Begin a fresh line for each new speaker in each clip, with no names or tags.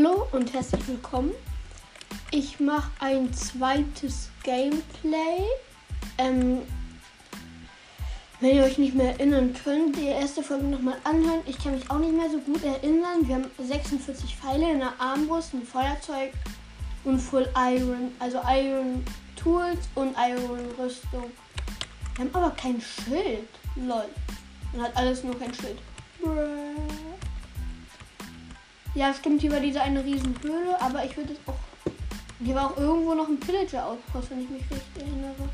Hallo und herzlich willkommen. Ich mache ein zweites Gameplay. Ähm, wenn ihr euch nicht mehr erinnern könnt, die erste Folge nochmal anhören. Ich kann mich auch nicht mehr so gut erinnern. Wir haben 46 Pfeile in der Armbrust, ein Feuerzeug und Full Iron. Also Iron Tools und Iron Rüstung. Wir haben aber kein Schild. Lol. Man hat alles nur kein Schild. Ja, stimmt, hier war diese eine Riesenhöhle, aber ich würde es auch. Hier war auch irgendwo noch ein Pillager-Outpost, wenn ich mich richtig erinnere.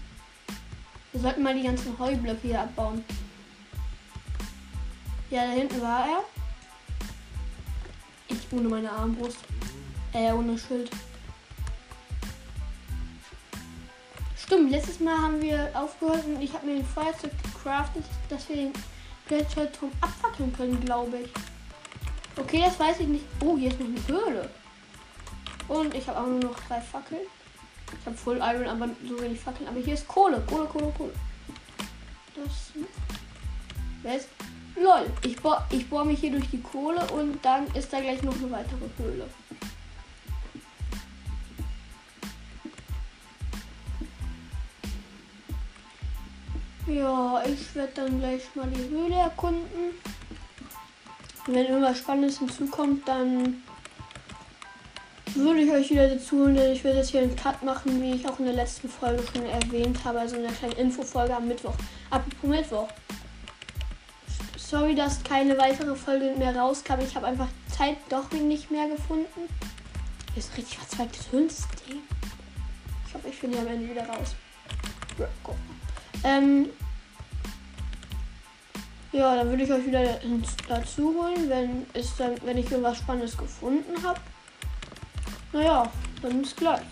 Wir sollten mal die ganzen Heublöcke hier abbauen. Ja, da hinten war er. Ich ohne meine Armbrust. Äh, ohne Schild. Stimmt, letztes Mal haben wir aufgehört und ich habe mir ein Feuerzeug gecraftet, dass wir den Pillager-Turm abfackeln können, glaube ich. Okay, das weiß ich nicht. Oh, hier ist noch eine Höhle. Und ich habe auch nur noch drei Fackeln. Ich habe Full Iron, aber so wenig Fackeln. Aber hier ist Kohle. Kohle, Kohle, Kohle. Das. Wer ist. Lol. Ich bohre ich bohr mich hier durch die Kohle und dann ist da gleich noch eine weitere Höhle. Ja, ich werde dann gleich mal die Höhle erkunden. Wenn irgendwas Spannendes hinzukommt, dann würde ich euch wieder dazu holen, denn ich werde jetzt hier einen Cut machen, wie ich auch in der letzten Folge schon erwähnt habe, also in der kleinen Infofolge am Mittwoch. Apropos Mittwoch. Sorry, dass keine weitere Folge mehr rauskam. Ich habe einfach Zeit doch nicht mehr gefunden. Hier ist ein richtig verzweigtes Höhlensystem. Ich hoffe, ich finde die am Ende wieder raus. Ähm, ja, dann würde ich euch wieder dazu holen, wenn, es dann, wenn ich irgendwas Spannendes gefunden habe. Naja, dann bis gleich.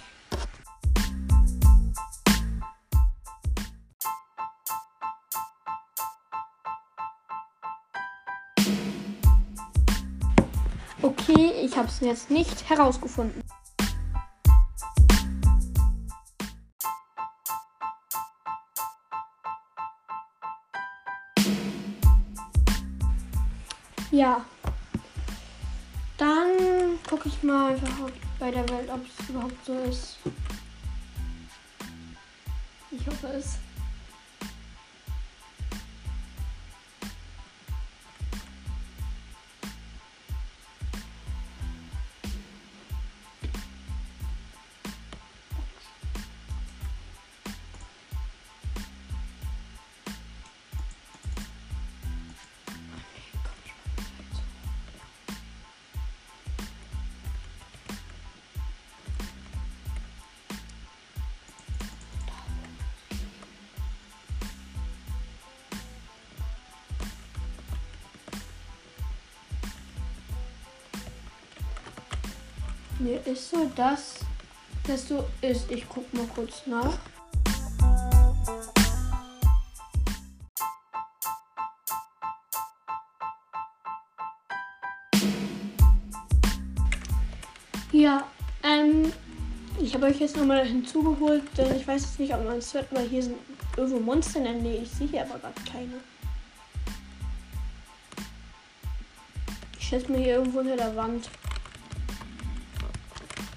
Okay, ich habe es jetzt nicht herausgefunden. Ja. Dann gucke ich mal einfach bei der Welt, ob es überhaupt so ist. Ich hoffe es. Ist so, dass das so ist. Ich guck mal kurz nach. Ja, ähm, ich habe euch jetzt nochmal hinzugeholt, denn ich weiß jetzt nicht, ob man es hört, aber hier sind irgendwo Monster in der Nähe. Ich sehe hier aber gerade keine. Ich schätze mir hier irgendwo hinter der Wand.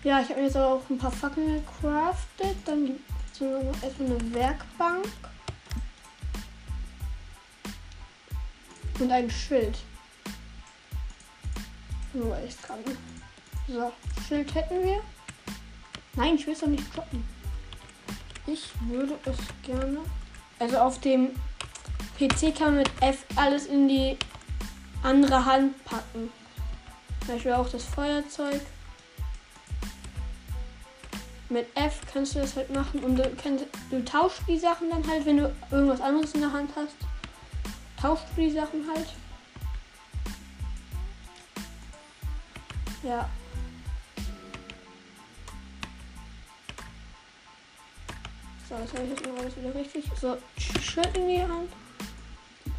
Ja, ich habe mir jetzt auch ein paar Fackeln gecraftet. Dann gibt es erstmal eine Werkbank. Und ein Schild. Nur ich kann. So, Schild hätten wir. Nein, ich will es doch nicht droppen. Ich würde es gerne. Also auf dem PC kann man mit F alles in die andere Hand packen. Zum Beispiel auch das Feuerzeug mit F kannst du das halt machen und du, kannst, du tauschst die Sachen dann halt, wenn du irgendwas anderes in der Hand hast. Tauschst du die Sachen halt. Ja. So, das habe ich jetzt mal alles wieder richtig. So, Schild in die Hand.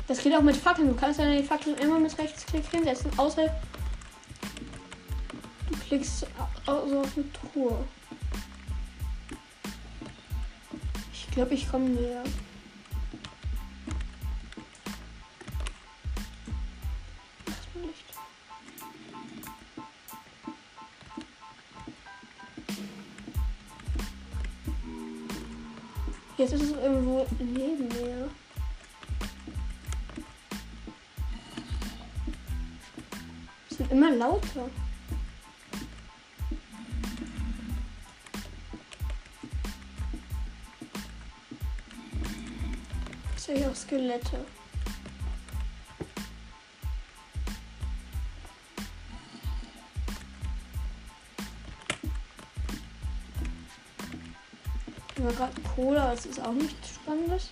Das geht auch mit Fackeln. Du kannst deine Fackeln immer mit Rechtsklick hinsetzen, außer du klickst so auf eine Truhe. glaube, ich komme näher. Jetzt ist es irgendwo neben mir. Es sind immer lauter. Skelette. Ich habe gerade Cola, das ist auch nichts Spannendes.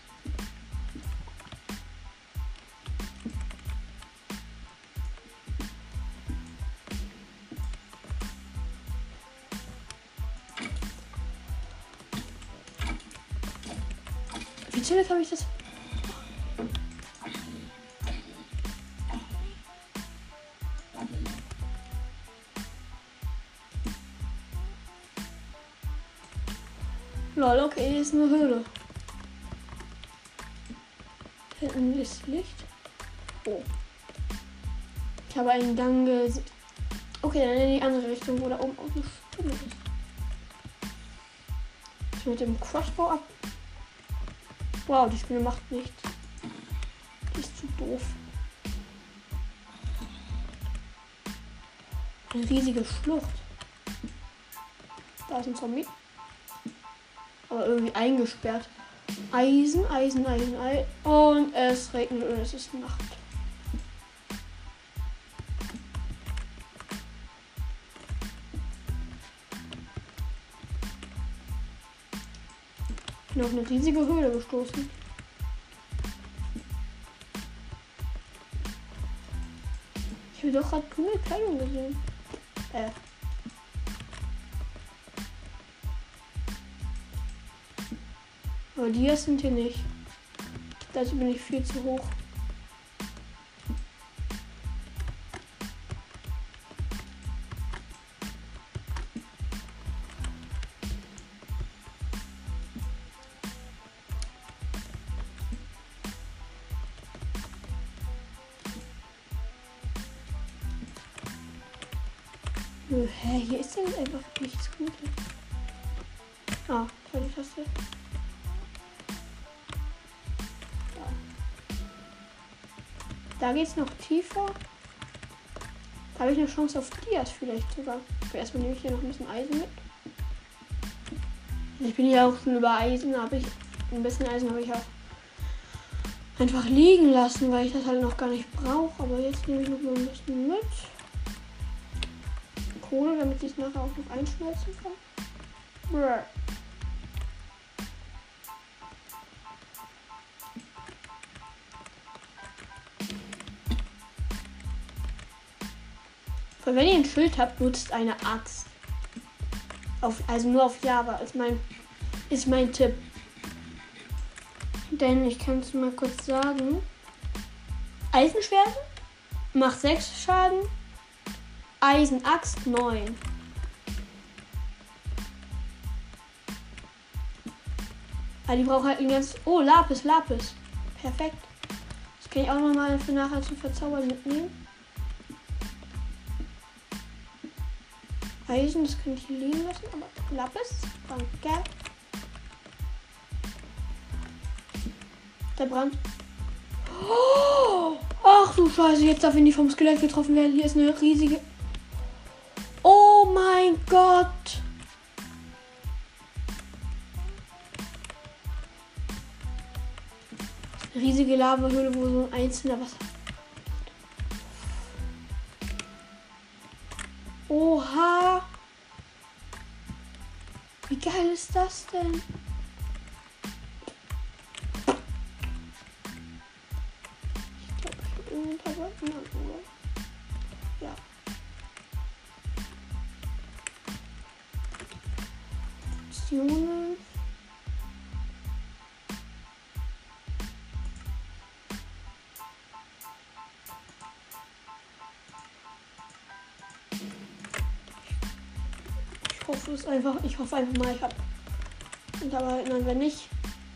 Wie zuletzt habe ich das? Eine Höhle. Hinten ist Licht. Oh. Ich habe einen Gang gesehen. Okay, dann in die andere Richtung, wo da oben auch eine Stimme ist. Ich mit dem Crossbow ab. Wow, die Spinne macht nichts. Die ist zu doof. Eine riesige Schlucht. Da ist ein Zombie. Aber irgendwie eingesperrt. Eisen, Eisen, Eisen, Eisen. Und es regnet und es ist Nacht. Ich bin auf eine riesige Höhle gestoßen. Ich habe doch gerade grüne Kleidung gesehen. Äh. Aber die hier sind hier nicht. Dazu bin ich viel zu hoch. Geht's noch tiefer. Habe ich eine Chance auf Dias vielleicht sogar. Aber erstmal nehme ich hier noch ein bisschen Eisen mit. Ich bin ja auch schon über Eisen, habe ich ein bisschen Eisen habe ich auch einfach liegen lassen, weil ich das halt noch gar nicht brauche. Aber jetzt nehme ich noch mal ein bisschen mit. Kohle, damit ich es nachher auch noch einschmelzen kann. Brr. Weil wenn ihr ein Schild habt, nutzt eine Axt. Auf, also nur auf Java ist mein, ist mein Tipp. Denn ich kann es mal kurz sagen. Eisenschwert macht 6 Schaden. Eisenaxt 9. Aber die braucht halt ein ganz. Oh, Lapis, Lapis. Perfekt. Das kann ich auch nochmal für nachher zum Verzaubern mitnehmen. Eisen, das kann ich liegen lassen, aber Lapis, danke. Der Brand. Oh, ach du Scheiße, jetzt darf ich nicht vom Skelett getroffen werden. Hier ist eine riesige. Oh mein Gott. Riesige Lavahöhle, wo so ein einzelner Wasser. Oha. Wie geil ist das denn? Es einfach, ich hoffe einfach mal, ich habe. Und aber nein, wenn nicht,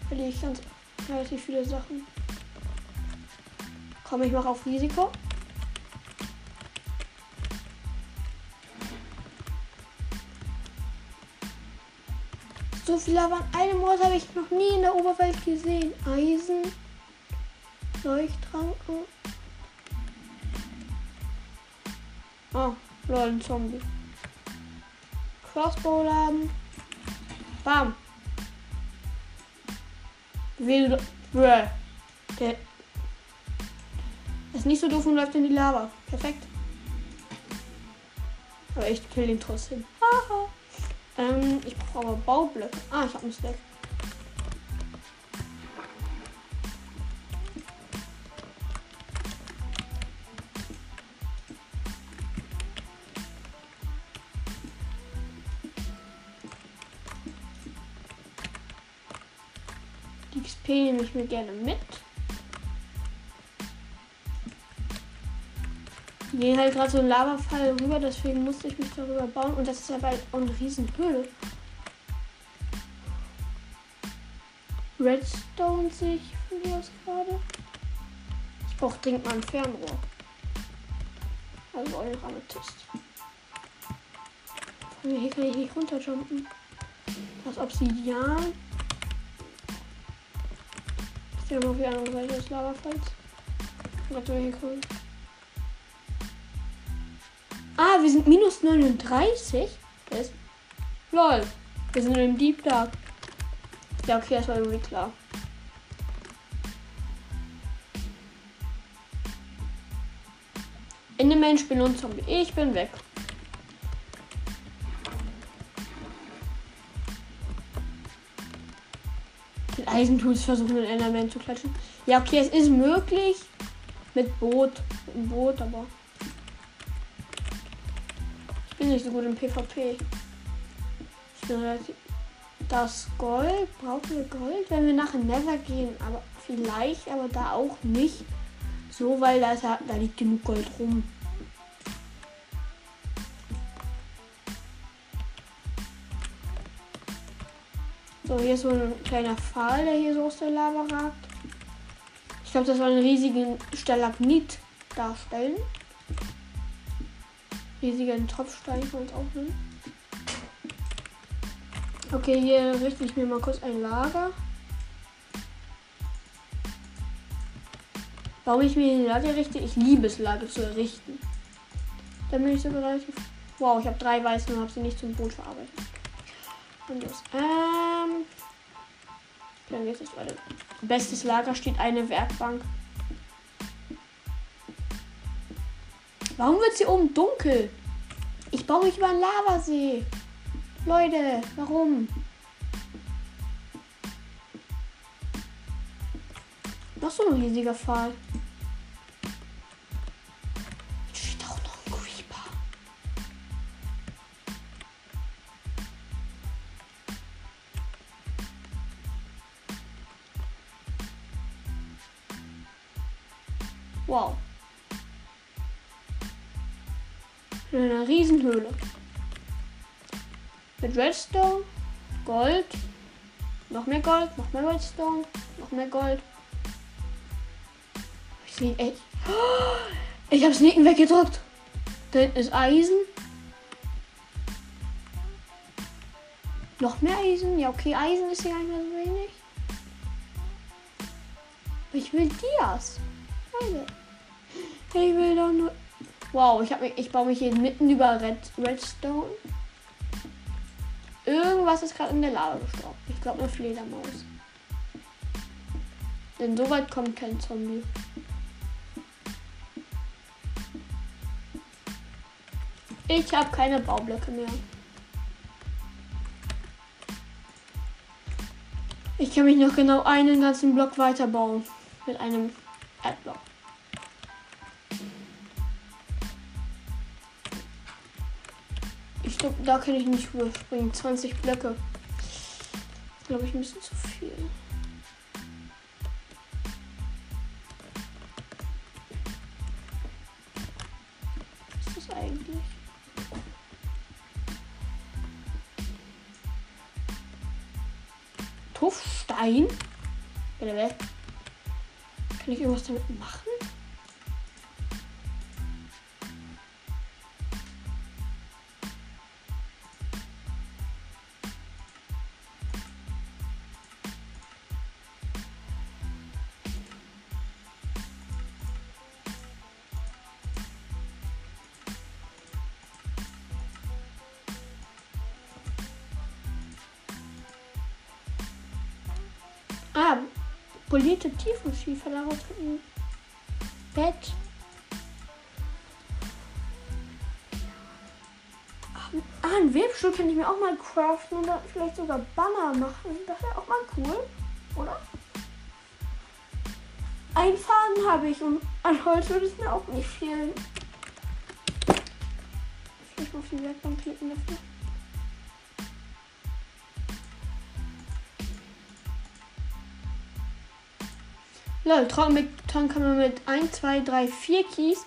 verliere ich ganz relativ viele Sachen. Komm, ich mache auf Risiko. So viel Lava an einem Ort habe ich noch nie in der Oberwelt gesehen. Eisen. Leuchttrank. Oh, lol, ein Zombie. Crossbow laden. Bam. Will. Bruh. Ist nicht so doof und läuft in die Lava. Perfekt. Aber ich kill ihn trotzdem. Haha. ähm, ich brauche aber Baublöcke. Ah, ich habe einen Stack. Ich mir gerne mit. Gehen halt gerade so ein Lavafall rüber, deswegen musste ich mich darüber bauen. Und das ist aber auch eine riesen Höhle. Redstone sehe ich von hier aus gerade. Ich brauche dringend mal ein Fernrohr. Also noch Amethyst. Hier kann ich nicht runterjumpen. Das Obsidian. Sehe mal auf die andere Seite des Lavafalls. Warte, hier kommen. Ah, wir sind minus 39. Das. Lol. Wir sind im Deep Dark. Ja, okay, das war irgendwie klar. Enderman, Spinne und Zombie. Ich bin weg. Eisentools versuchen, den Enderman zu klatschen. Ja, okay, es ist möglich. Mit Boot. Boot, aber. Ich bin nicht so gut im PvP. Ich bin relativ. Das Gold. Brauchen wir Gold? Wenn wir nachher Nether gehen. Aber vielleicht, aber da auch nicht. So, weil da, ist da liegt genug Gold rum. So, hier ist so ein kleiner Pfahl, der hier so aus der Lava ragt. Ich glaube, das soll einen riesigen Stalagmit darstellen. Riesigen man es auch nennen. Okay, hier richte ich mir mal kurz ein Lager. Warum ich mir ein Lager richte? Ich liebe es, Lager zu errichten. Dann bin ich sogar relativ. Wow, ich habe drei weiße und habe sie nicht zum Boot verarbeitet. Los. Ähm. Dann geht es weiter. Bestes Lager steht eine Werkbank. Warum wird es hier oben dunkel? Ich baue mich über einen Lavasee. Leute, warum? Noch so ein riesiger Fall. Redstone, Gold, noch mehr Gold, noch mehr Redstone, noch mehr Gold. Ich sehe echt. Ich habe Sneaken weggedrückt. Da hinten ist Eisen. Noch mehr Eisen? Ja, okay, Eisen ist hier gar nicht mehr so wenig. Ich will Dias. Ich will doch nur. Wow, ich, hab ich baue mich hier mitten über Red, Redstone. Irgendwas ist gerade in der Lava gestorben. Ich glaube eine Fledermaus. Denn so weit kommt kein Zombie. Ich habe keine Baublöcke mehr. Ich kann mich noch genau einen ganzen Block weiterbauen. Mit einem Erdblock. Glaube, da kann ich nicht überspringen. 20 Blöcke. Glaube ich, ein bisschen zu viel. Was ist das eigentlich? Tuffstein? Kann ich irgendwas damit machen? Polierte Tiefenschieferlava finden. Bett. Ah, ein Webstuhl kann ich mir auch mal craften und dann vielleicht sogar Banner machen. Das wäre auch mal cool, oder? Ein Faden habe ich und an Holz würde es mir auch nicht fehlen. Vielleicht auf die Werkbank klicken dafür. Lol, Trockenbeton kann man mit 1, 2, 3, 4 Keys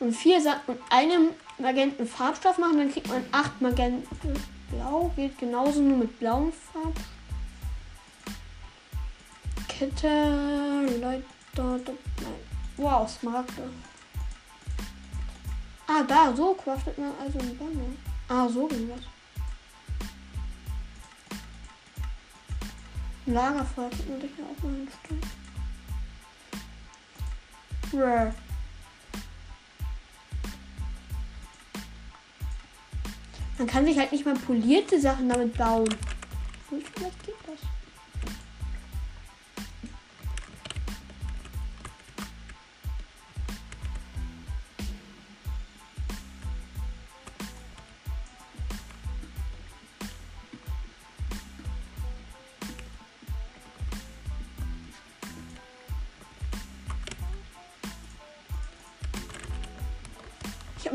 und 4 Sand und einem Magenten Farbstoff machen. Dann kriegt man 8 Magenten. Blau geht genauso nur mit blauem Farb. Kette, Leute, nein. Wow, Smaragde. Ah, da, so craftet man also ein Banner. Ah, so ging das. Lagerfeuer kriegt man sich ja auch mal ein Stück. Bruh. Man kann sich halt nicht mal polierte Sachen damit bauen. Vielleicht geht das.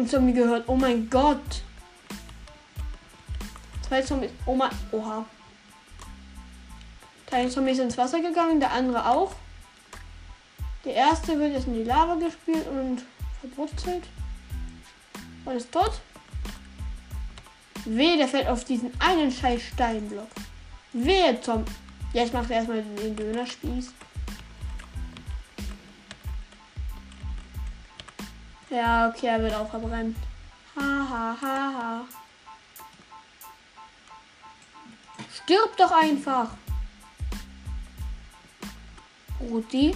Einen Zombie gehört. Oh mein Gott. Zwei Zombies. Oh mein. Oha. Teil Zombies ins Wasser gegangen, der andere auch. Der erste wird jetzt in die Lava gespielt und verbrutzelt. Und ist tot. Weh, der fällt auf diesen einen scheiß Steinblock. Wehe, Tom. Jetzt macht er erstmal den Dönerspieß. Ja, okay, er wird auch verbrennt. Ha, ha, ha, ha. Stirb doch einfach. Rudi.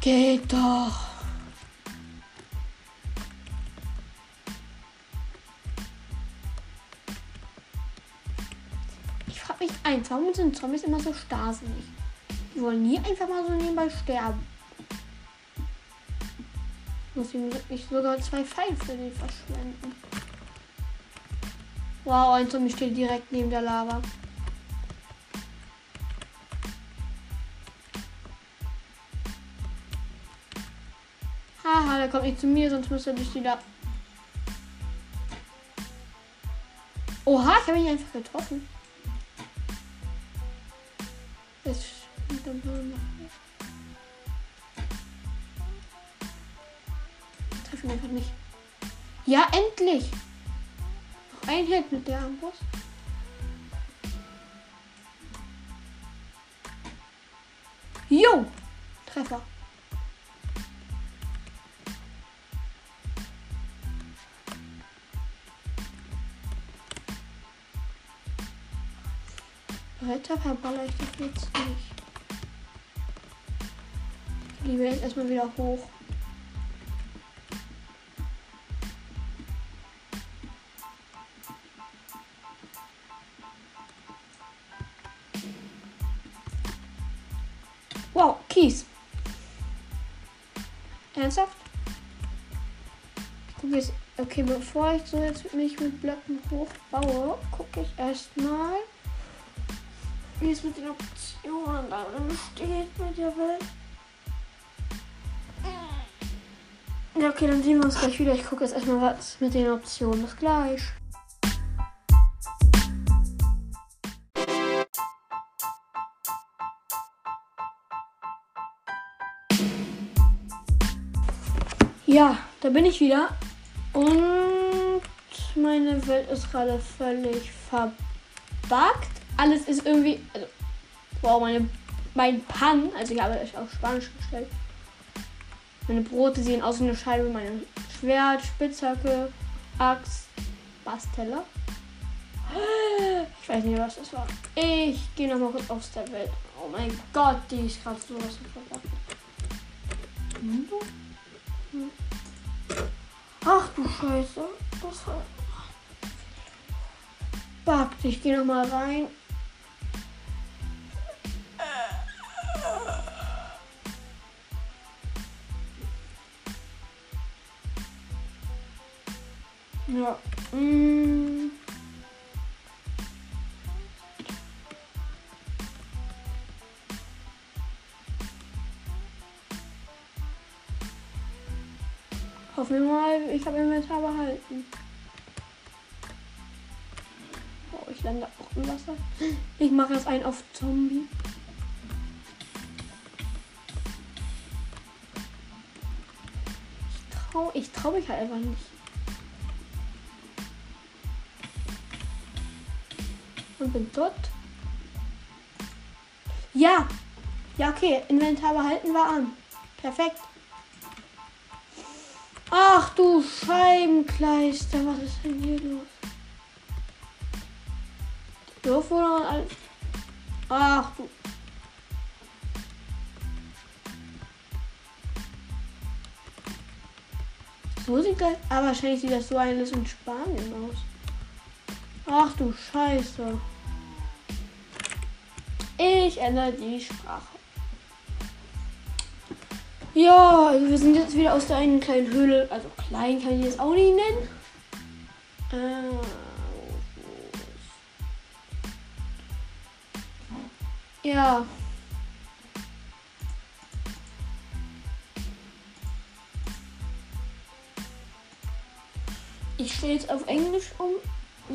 Geht doch. Ich frage mich eins, warum sind Zombies immer so starrsinnig? Die wollen nie einfach mal so nebenbei sterben. Muss ich sogar zwei Pfeile für den verschwenden. Wow, ein Zombie steht direkt neben der Lava. Haha, der kommt nicht zu mir, sonst müsste er durch die Lava. Oha, ich habe ihn einfach getroffen. Dann Treff ihn einfach nicht. Ja, endlich! Noch ein Hit mit der Armbrust. Jo! Treffer. Weiter verballer ich das jetzt nicht. Liebe jetzt erstmal wieder hoch. Wow, Kies. Ernsthaft? Ich gucke jetzt. Okay, bevor ich so jetzt mich mit Blöcken hochbaue, gucke ich erstmal, wie es mit den Optionen dann steht mit der Welt. Okay, dann sehen wir uns gleich wieder. Ich gucke jetzt erstmal, was mit den Optionen ist. Gleich. Ja, da bin ich wieder. Und meine Welt ist gerade völlig verbuggt. Alles ist irgendwie. Also, wow, meine, mein Pan. Also, ich habe euch auf Spanisch gestellt. Meine Brote sehen aus wie eine Scheibe. Mein Schwert, Spitzhacke, Axt, Basteller. Ich weiß nicht, was das war. Ich gehe nochmal kurz der Welt. Oh mein Gott, die ist gerade sowas von? Ach du Scheiße. Das war. Backt. Ich gehe nochmal rein. Ja. Mm. Hoffen wir mal, ich habe Inventar behalten. Oh, ich lande auch im Wasser. Ich mache jetzt einen auf Zombie. Ich trau, ich trau mich halt einfach nicht. Bin dort. Ja. Ja, okay. Inventar behalten war an. Perfekt. Ach du Scheibenkleister, was ist denn hier los? Doof oder alles? Ach du. So sieht das. Aber wahrscheinlich sieht das so alles in Spanien aus. Ach du Scheiße. Ich ändere die Sprache. Ja, wir sind jetzt wieder aus der einen kleinen Höhle. Also klein kann ich das auch nicht nennen. Äh, ja. Ich stehe jetzt auf Englisch um.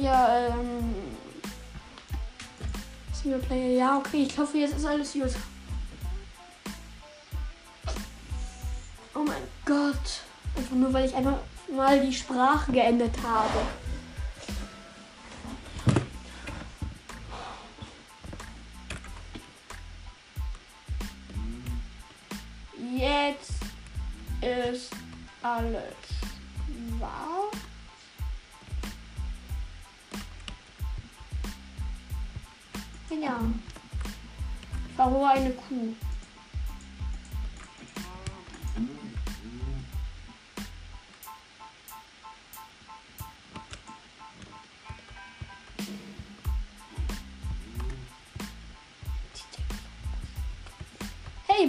Ja, ähm. Singleplayer. Ja, okay. Ich hoffe, jetzt ist alles gut. Oh mein Gott. Einfach nur, weil ich einfach mal die Sprache geändert habe.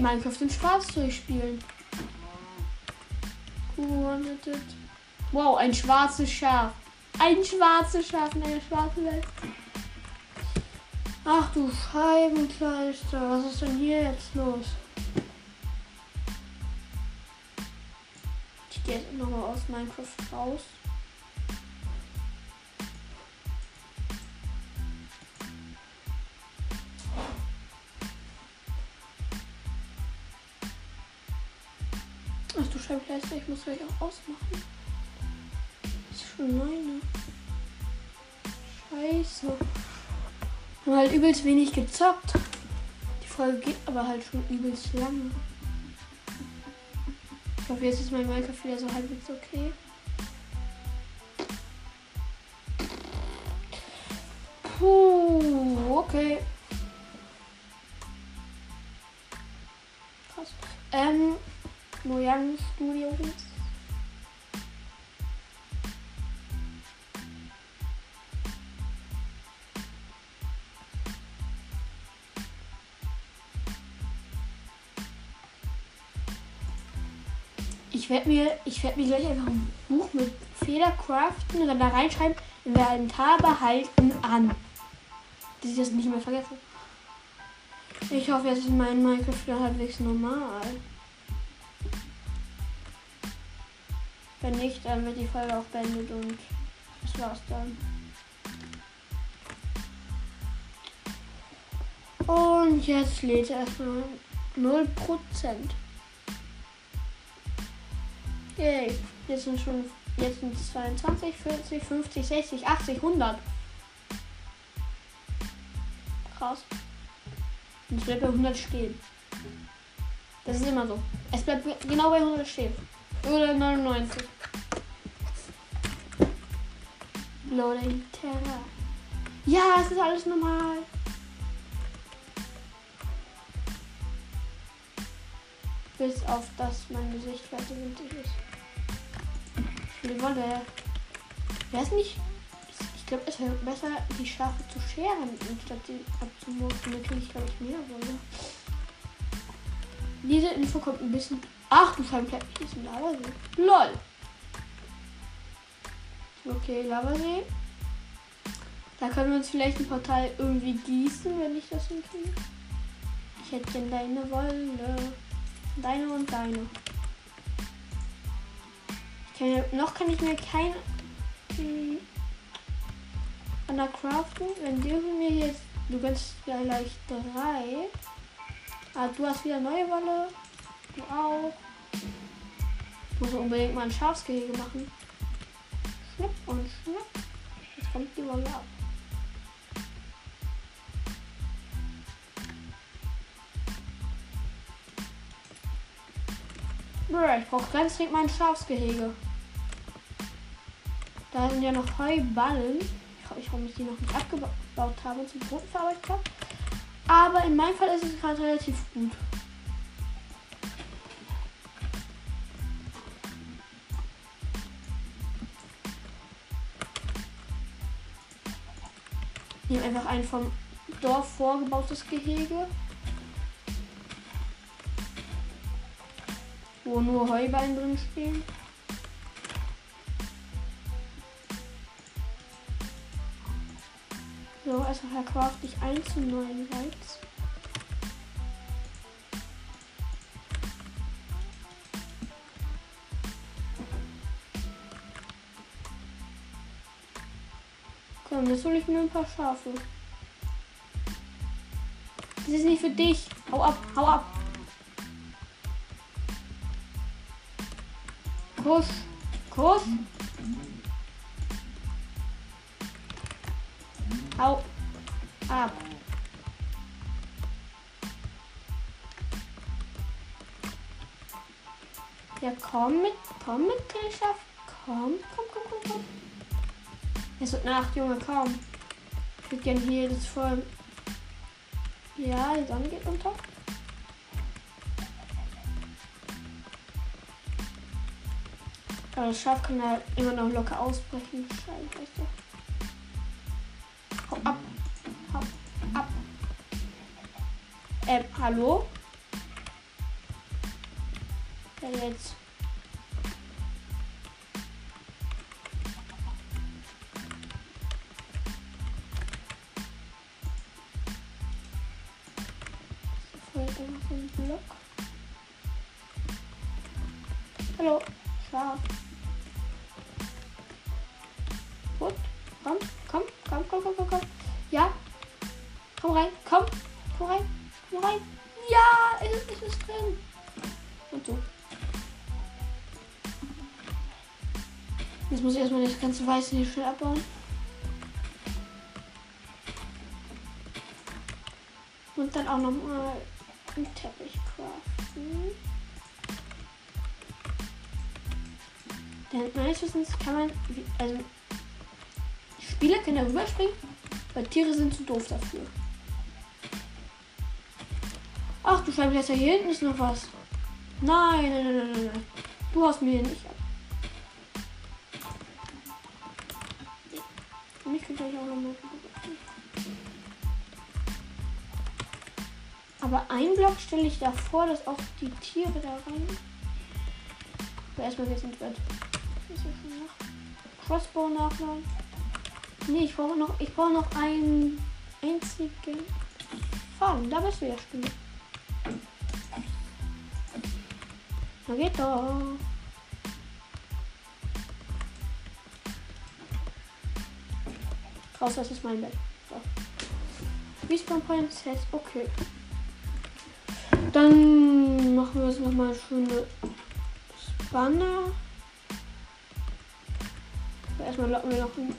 Minecraft in Schwarz durchspielen. Wow, ein schwarzes Schaf. Ein schwarzes Schaf in einer schwarzen Welt. Ach du Scheibenkleister, was ist denn hier jetzt los? Ich gehe jetzt nochmal aus Minecraft raus. Ich muss gleich auch ausmachen. Das ist schon meine. Scheiße. Haben halt übelst wenig gezockt. Die Folge geht aber halt schon übelst lange. Ich hoffe, jetzt ist mein Minecraft wieder so halbwegs okay. Puh, okay. Mojang Studios. Ich werde mir, ich mir gleich einfach ein Buch mit Federcraften und dann da reinschreiben, Inventar behalten an. Dass ich das nicht mehr vergesse. Ich hoffe, jetzt ist mein Minecraft wieder halbwegs normal. Wenn nicht, dann wird die Folge auch beendet und das war's dann. Und jetzt lädt er erstmal 0%. Yay. Jetzt sind schon jetzt sind es 22, 40, 50, 60, 80, 100. Krass. Und es bleibt bei 100 stehen. Das ist immer so. Es bleibt genau bei 100 stehen. Oder 99. Loading Terra. Ja, es ist alles normal. Bis auf das mein Gesicht fertig ist. Ich will Wolle. Wäre es nicht. Ich glaube, es wäre besser, die Schafe zu scheren, anstatt sie abzumurken. Dann kriege ich, glaube ich, mehr Wolle. Diese Info kommt ein bisschen. Ach du Scheibenkleid, hier ist ein Lava. LOL. Okay, Lavasee. Da können wir uns vielleicht ein Portal irgendwie gießen, wenn ich das hinkriege. Ich hätte gerne deine Wolle. Deine und deine. Kann noch kann ich mir kein hm, craften. Wenn du mir jetzt. Du kannst gleich drei. Ah, du hast wieder neue Wolle. Du auch. Ich muss unbedingt mal ein Schafsgehege machen. Schnipp und schnipp. Jetzt kommt die Wolle ab. Ich brauche ganz dringend mein Schafsgehege. Da sind ja noch Heuballen. Ich frage mich, warum ich die noch nicht abgebaut habe und zum Boden verarbeitet habe. Aber in meinem Fall ist es gerade relativ gut. Ich nehme einfach ein vom Dorf vorgebautes Gehege. wo nur Heuballen drin stehen. So, erstmal verkaufe ich 1 zu 9 Holz. Jetzt hole ich mir ein paar Schafe. Das ist nicht für dich. Hau ab, hau ab. Kuss. Kuss. Hau ab. Ja, komm mit, komm mit, Gesellschaft. Komm, komm, komm, komm, komm. Es wird Nacht, Junge, komm. Ich würde gerne hier das voll. Ja, die Sonne geht unter. Aber das Schaf kann ja immer noch locker ausbrechen. Scheiße. Hau ab. Hau ab. Ähm, hallo? Ja, jetzt. Hallo, Schaf. Gut. Komm, komm, komm, komm, komm, komm, komm. Ja. Komm rein, komm. Komm rein, komm rein. Ja, es ist, es ist drin. Und so. Jetzt muss ich erstmal das ganze Weiße hier schnell abbauen. Und dann auch nochmal meines Wissens kann man, also Spieler können da rüberspringen, weil Tiere sind zu doof dafür. Ach du Scheibenkleister, hier hinten ist noch was. Nein, nein, nein, nein, nein. Du hast mir hier nicht ab. Mich könnte ich auch noch mal Aber ein Block stelle ich da vor, dass auch die Tiere da rein. Aber erstmal jetzt ins Bett. Crossbow nachladen. Nee, ich brauche noch, ich brauche noch einen einzigen Faden. Da bist du ja Spinne. Na geht doch. Raus, das ist mein Bett. So. Respawn Prinzess, okay. Dann machen wir es nochmal schöne Spanner. Erstmal locken wir noch ein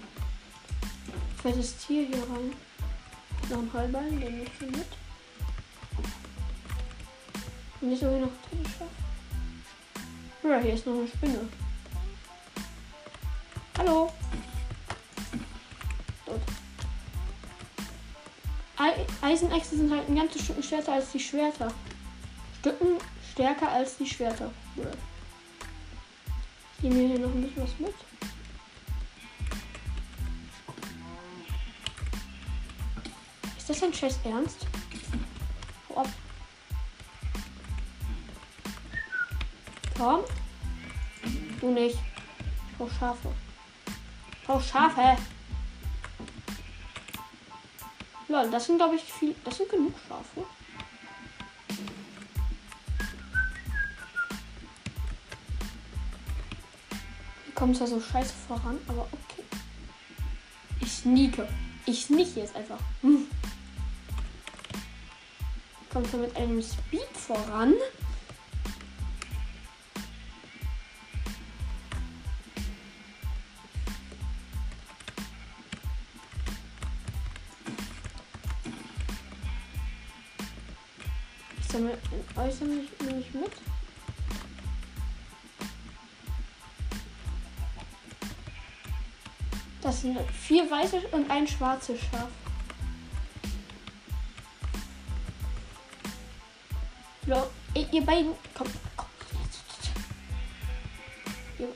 fettes Tier hier rein. Noch ein Heilballen, den nehme ich mit. Und jetzt haben wir noch ein Schaf. Ja, hier ist noch eine Spinne. Hallo. Dort. Eisenechsen sind halt ein ganzes Stück stärker als die Schwerter. Stücken stärker als die Schwerter. Ich nehme hier noch ein bisschen was mit. Das ein Chest ernst? Ab. Komm. Du nicht. Ich brauch Schafe. Oh, Schafe. Lol, das sind glaube ich viel. Das sind genug Schafe. Wir kommen zwar so scheiße voran, aber okay. Ich sneake. Ich sneak jetzt einfach. Hm. Kommt zwar mit einem Speed voran. Ich sammle euch sammle ich nämlich mit. Das sind vier weiße und ein schwarzes Schaf. So, ihr, beiden, komm, komm. Ihr.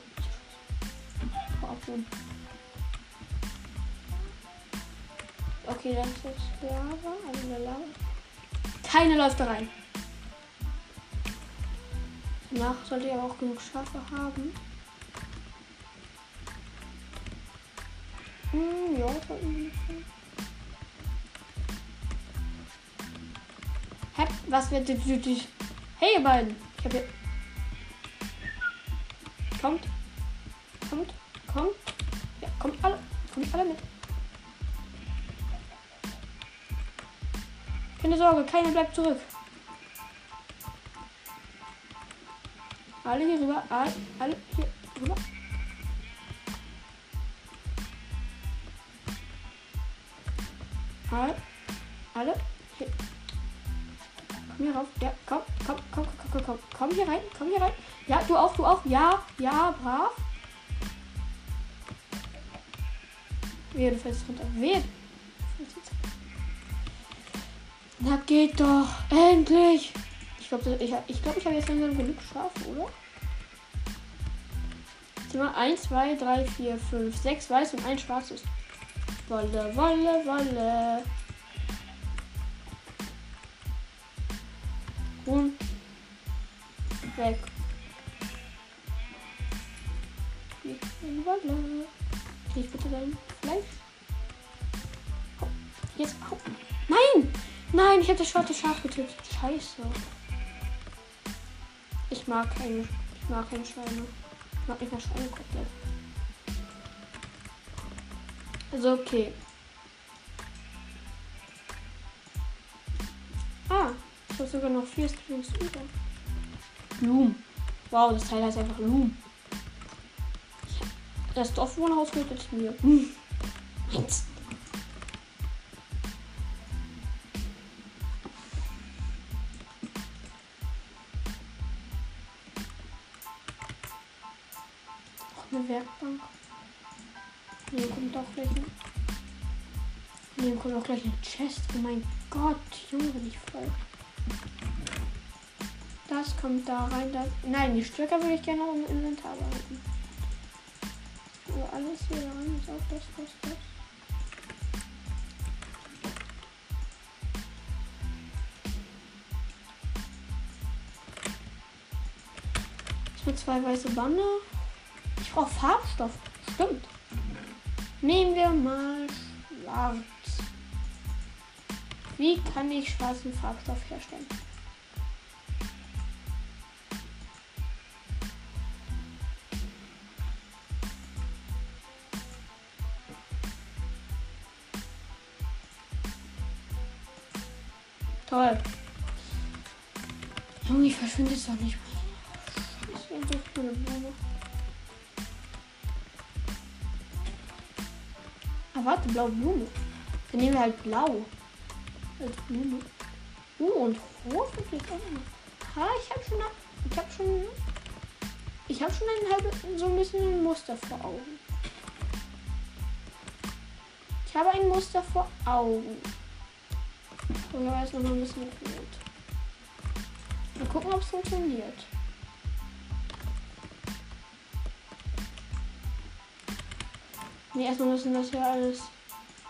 Okay, dann ist Lava, eine Lava. Keine läuft da rein. Danach sollte ihr aber auch genug Schafe haben. Hm, ja, sein. Hä? Was wird südlich? Hey, ihr beiden! Ich hab hier. Kommt. Kommt. Kommt. Ja, kommt alle. Kommt alle mit. Keine Sorge, keiner bleibt zurück. Alle hier rüber. Alle, alle hier rüber. Wehe, du fällst runter. Wehe. Na geht doch. Endlich. Ich glaube, ich, ich, glaub, ich habe jetzt langsam genug Schafe, oder? Mal, 1, 2, 3, 4, 5, 6 weiß und ein schwarzes. Wolle, Wolle, Wolle. Ich habe das schwarze Schaf getötet. Scheiße. Ich mag keine. Ich mag keine Schweine. Ich mag nicht mal Schweine komplett. Also okay. Ah, ich habe sogar noch vier Strings über. Loom. Wow, das Teil heißt einfach Loom. Das Dorfwohnhaus gehört jetzt mir. Hm. Nee, kommt auch gleich ein. Nee, kommt auch gleich ein Chest. Oh mein Gott, Junge, bin ich voll. Das kommt da rein. Das Nein, die Stöcker würde ich gerne noch im Inventar behalten. Aber alles hier rein ist auch das, das, das. Will zwei weiße Bande. Ich brauche Farbstoff. Stimmt. Nehmen wir mal schwarz. Wie kann ich schwarzen Farbstoff herstellen? Toll. Junge, ich verschwinde jetzt doch nicht mehr. Blaue Blume. Dann nehmen wir halt blau. Als Blume. Uh, und rot wirklich auch. Ha, ich habe schon, ich habe schon, ich habe schon ein halbes, so ein bisschen ein Muster vor Augen. Ich habe ein Muster vor Augen. Und da ist noch ein bisschen rot. Mal gucken, ob es funktioniert. Ne, erstmal müssen das hier alles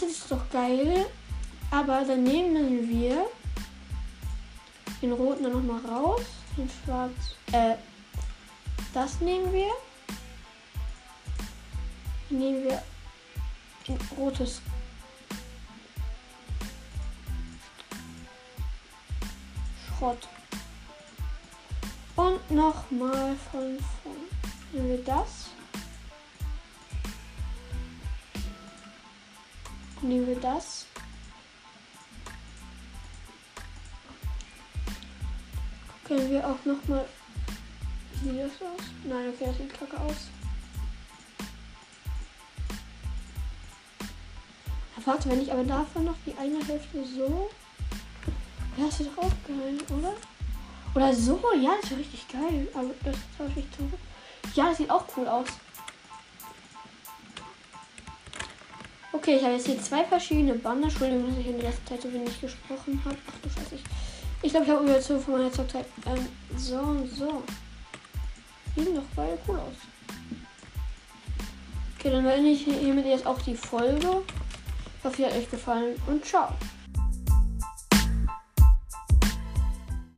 das ist doch geil. Aber dann nehmen wir den roten dann nochmal raus. Den schwarz. Äh, das nehmen wir. Dann nehmen wir ein rotes. Schrott. Und nochmal von vorn. Nehmen wir das. Nehmen wir das. Können wir auch nochmal. Wie das aus? Nein, okay, das sieht kacke aus. Warte, wenn ich aber davon noch die eine Hälfte so. Ja, das sieht doch auch geil, oder? Oder so, ja, das ist richtig geil. Aber das tausche ich zu. Ja, das sieht auch cool aus. Okay, ich habe jetzt hier zwei verschiedene Banner. Entschuldigung, dass ich in der letzten Zeit so wenig gesprochen habe. Ach du Scheiße. Ich, ich glaube, ich habe Überzeugung von meiner Zockzeit. Ähm, so und so. Sehen doch beide cool aus. Okay, dann beende ich hiermit jetzt auch die Folge. Ich hoffe, ihr hat euch gefallen und ciao.